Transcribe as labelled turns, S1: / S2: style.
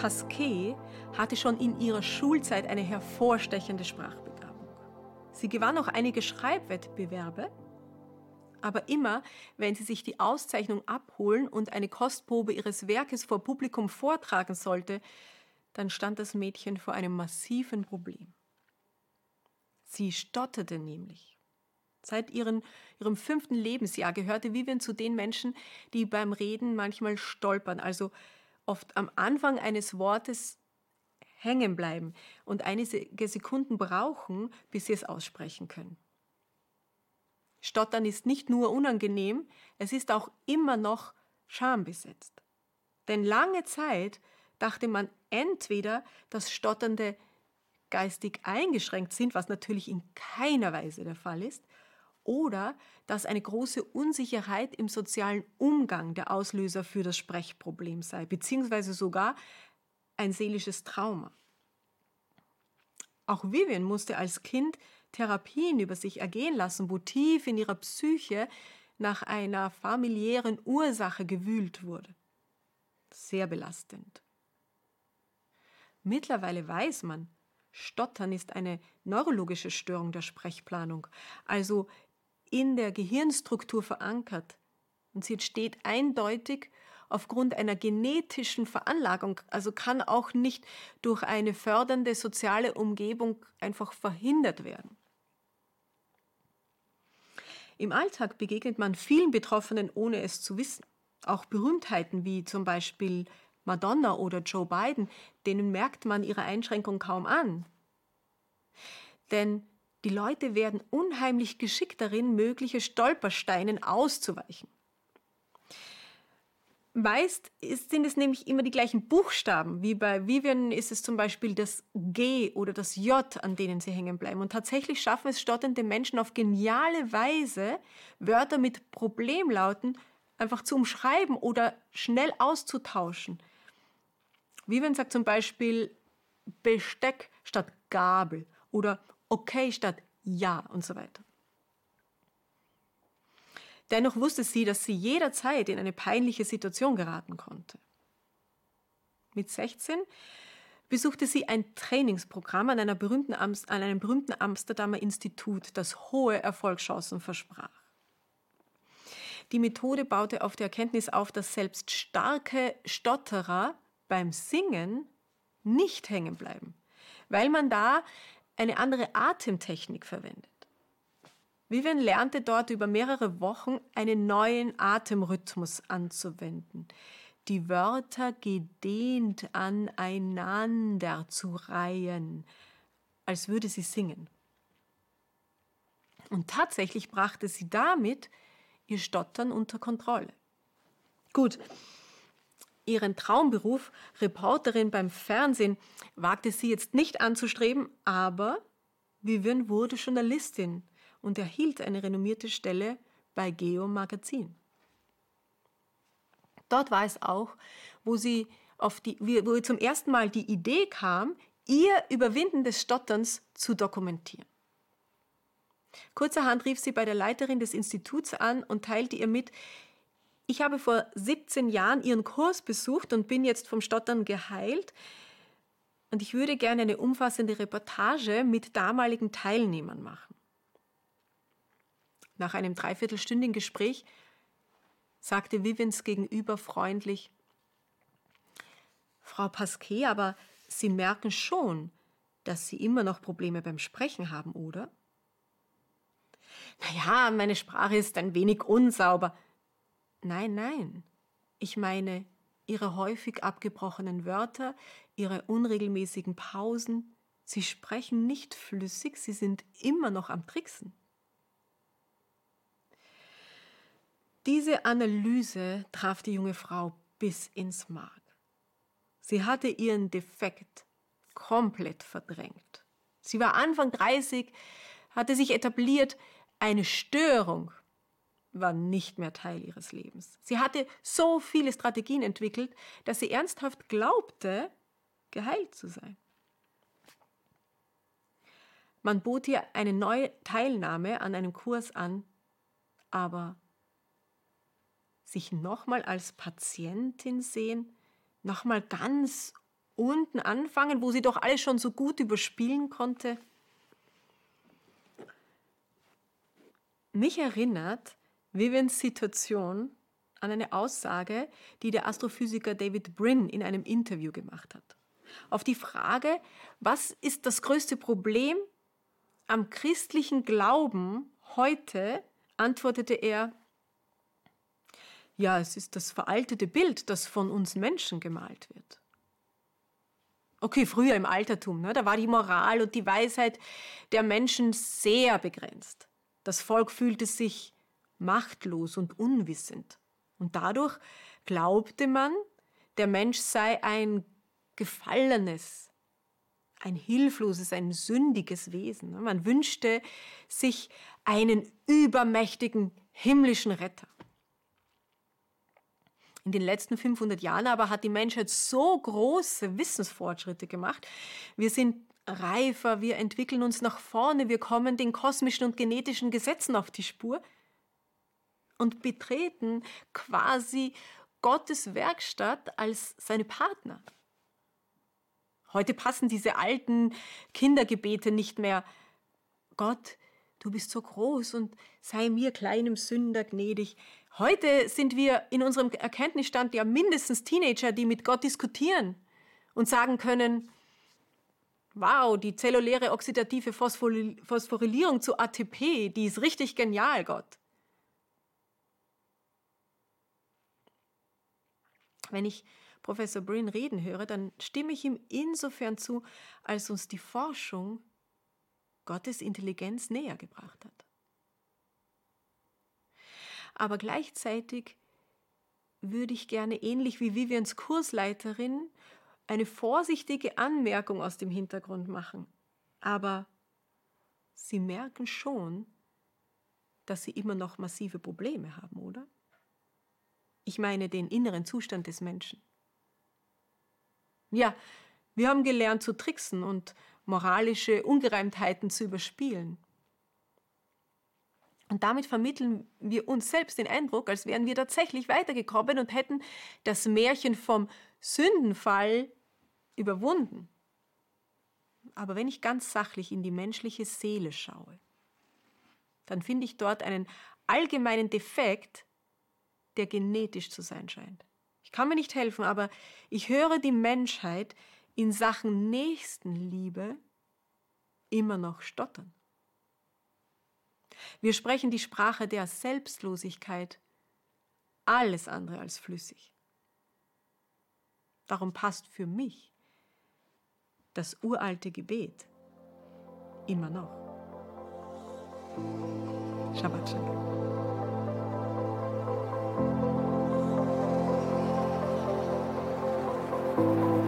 S1: Pasquet hatte schon in ihrer Schulzeit eine hervorstechende Sprachbegabung. Sie gewann auch einige Schreibwettbewerbe, aber immer, wenn sie sich die Auszeichnung abholen und eine Kostprobe ihres Werkes vor Publikum vortragen sollte, dann stand das Mädchen vor einem massiven Problem. Sie stotterte nämlich. Seit ihren, ihrem fünften Lebensjahr gehörte Vivian zu den Menschen, die beim Reden manchmal stolpern, also oft am Anfang eines Wortes hängen bleiben und einige Sekunden brauchen, bis sie es aussprechen können. Stottern ist nicht nur unangenehm, es ist auch immer noch schambesetzt. Denn lange Zeit dachte man entweder, dass Stotternde geistig eingeschränkt sind, was natürlich in keiner Weise der Fall ist, oder dass eine große Unsicherheit im sozialen Umgang der Auslöser für das Sprechproblem sei, beziehungsweise sogar ein seelisches Trauma. Auch Vivian musste als Kind Therapien über sich ergehen lassen, wo tief in ihrer Psyche nach einer familiären Ursache gewühlt wurde. Sehr belastend. Mittlerweile weiß man, Stottern ist eine neurologische Störung der Sprechplanung, also in der Gehirnstruktur verankert. Und sie entsteht eindeutig aufgrund einer genetischen Veranlagung, also kann auch nicht durch eine fördernde soziale Umgebung einfach verhindert werden. Im Alltag begegnet man vielen Betroffenen, ohne es zu wissen. Auch Berühmtheiten wie zum Beispiel Madonna oder Joe Biden, denen merkt man ihre Einschränkung kaum an. Denn die Leute werden unheimlich geschickt darin, mögliche Stolpersteinen auszuweichen. Meist sind es nämlich immer die gleichen Buchstaben. Wie bei Vivian ist es zum Beispiel das G oder das J, an denen sie hängen bleiben. Und tatsächlich schaffen es stotternde Menschen auf geniale Weise, Wörter mit Problemlauten einfach zu umschreiben oder schnell auszutauschen. Vivian sagt zum Beispiel Besteck statt Gabel oder okay statt ja und so weiter. Dennoch wusste sie, dass sie jederzeit in eine peinliche Situation geraten konnte. Mit 16 besuchte sie ein Trainingsprogramm an, an einem berühmten Amsterdamer Institut, das hohe Erfolgschancen versprach. Die Methode baute auf der Erkenntnis auf, dass selbst starke Stotterer beim Singen nicht hängen bleiben, weil man da eine andere Atemtechnik verwendet. Vivian lernte dort über mehrere Wochen einen neuen Atemrhythmus anzuwenden, die Wörter gedehnt aneinander zu reihen, als würde sie singen. Und tatsächlich brachte sie damit ihr Stottern unter Kontrolle. Gut, ihren Traumberuf, Reporterin beim Fernsehen, wagte sie jetzt nicht anzustreben, aber Vivian wurde Journalistin und erhielt eine renommierte Stelle bei Geo Magazin. Dort war es auch, wo sie auf die, wo zum ersten Mal die Idee kam, ihr Überwinden des Stotterns zu dokumentieren. Kurzerhand rief sie bei der Leiterin des Instituts an und teilte ihr mit, ich habe vor 17 Jahren ihren Kurs besucht und bin jetzt vom Stottern geheilt. Und ich würde gerne eine umfassende Reportage mit damaligen Teilnehmern machen. Nach einem dreiviertelstündigen Gespräch sagte Vivens gegenüber freundlich, Frau Pasquet, aber Sie merken schon, dass Sie immer noch Probleme beim Sprechen haben, oder? Naja, meine Sprache ist ein wenig unsauber. Nein, nein. Ich meine, Ihre häufig abgebrochenen Wörter, Ihre unregelmäßigen Pausen, Sie sprechen nicht flüssig, Sie sind immer noch am Tricksen. Diese Analyse traf die junge Frau bis ins Mark. Sie hatte ihren Defekt komplett verdrängt. Sie war Anfang 30, hatte sich etabliert, eine Störung war nicht mehr Teil ihres Lebens. Sie hatte so viele Strategien entwickelt, dass sie ernsthaft glaubte, geheilt zu sein. Man bot ihr eine neue Teilnahme an einem Kurs an, aber sich nochmal als Patientin sehen, nochmal ganz unten anfangen, wo sie doch alles schon so gut überspielen konnte? Mich erinnert Vivians Situation an eine Aussage, die der Astrophysiker David Brin in einem Interview gemacht hat. Auf die Frage, was ist das größte Problem am christlichen Glauben heute, antwortete er, ja, es ist das veraltete Bild, das von uns Menschen gemalt wird. Okay, früher im Altertum, ne, da war die Moral und die Weisheit der Menschen sehr begrenzt. Das Volk fühlte sich machtlos und unwissend. Und dadurch glaubte man, der Mensch sei ein gefallenes, ein hilfloses, ein sündiges Wesen. Man wünschte sich einen übermächtigen himmlischen Retter. In den letzten 500 Jahren aber hat die Menschheit so große Wissensfortschritte gemacht. Wir sind reifer, wir entwickeln uns nach vorne, wir kommen den kosmischen und genetischen Gesetzen auf die Spur und betreten quasi Gottes Werkstatt als seine Partner. Heute passen diese alten Kindergebete nicht mehr. Gott, du bist so groß und sei mir kleinem Sünder gnädig. Heute sind wir in unserem Erkenntnisstand ja mindestens Teenager, die mit Gott diskutieren und sagen können, wow, die zelluläre oxidative Phosphorylierung zu ATP, die ist richtig genial, Gott. Wenn ich Professor Brin reden höre, dann stimme ich ihm insofern zu, als uns die Forschung Gottes Intelligenz näher gebracht hat. Aber gleichzeitig würde ich gerne ähnlich wie Vivians Kursleiterin eine vorsichtige Anmerkung aus dem Hintergrund machen. Aber Sie merken schon, dass Sie immer noch massive Probleme haben, oder? Ich meine den inneren Zustand des Menschen. Ja, wir haben gelernt zu tricksen und moralische Ungereimtheiten zu überspielen. Und damit vermitteln wir uns selbst den Eindruck, als wären wir tatsächlich weitergekommen und hätten das Märchen vom Sündenfall überwunden. Aber wenn ich ganz sachlich in die menschliche Seele schaue, dann finde ich dort einen allgemeinen Defekt, der genetisch zu sein scheint. Ich kann mir nicht helfen, aber ich höre die Menschheit in Sachen Nächstenliebe immer noch stottern. Wir sprechen die Sprache der Selbstlosigkeit, alles andere als flüssig. Darum passt für mich das uralte Gebet immer noch. Shabbat Shalom. Thank you.